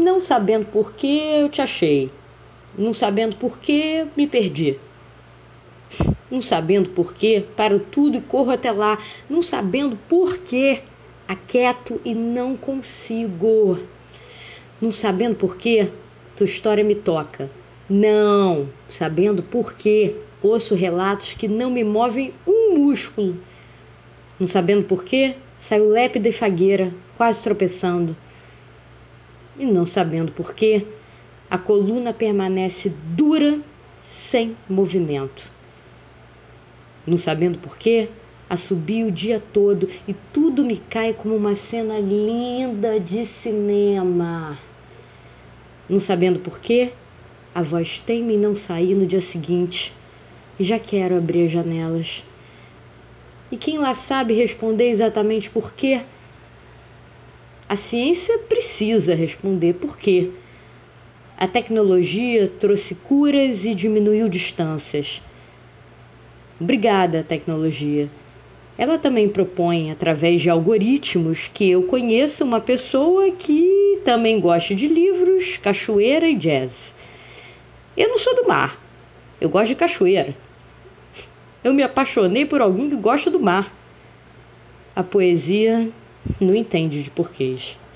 Não sabendo por que eu te achei. Não sabendo por que me perdi. Não sabendo por que paro tudo e corro até lá. Não sabendo por que aquieto e não consigo. Não sabendo por que tua história me toca. Não sabendo por que ouço relatos que não me movem um músculo. Não sabendo por que saio lépida e fagueira, quase tropeçando. E não sabendo por que a coluna permanece dura, sem movimento. Não sabendo por que assobio o dia todo e tudo me cai como uma cena linda de cinema. Não sabendo por que a voz teima em não sair no dia seguinte e já quero abrir as janelas. E quem lá sabe responder exatamente por quê? A ciência precisa responder por quê. A tecnologia trouxe curas e diminuiu distâncias. Obrigada, tecnologia. Ela também propõe, através de algoritmos, que eu conheça uma pessoa que também goste de livros, cachoeira e jazz. Eu não sou do mar, eu gosto de cachoeira. Eu me apaixonei por alguém que gosta do mar. A poesia não entende de porquês.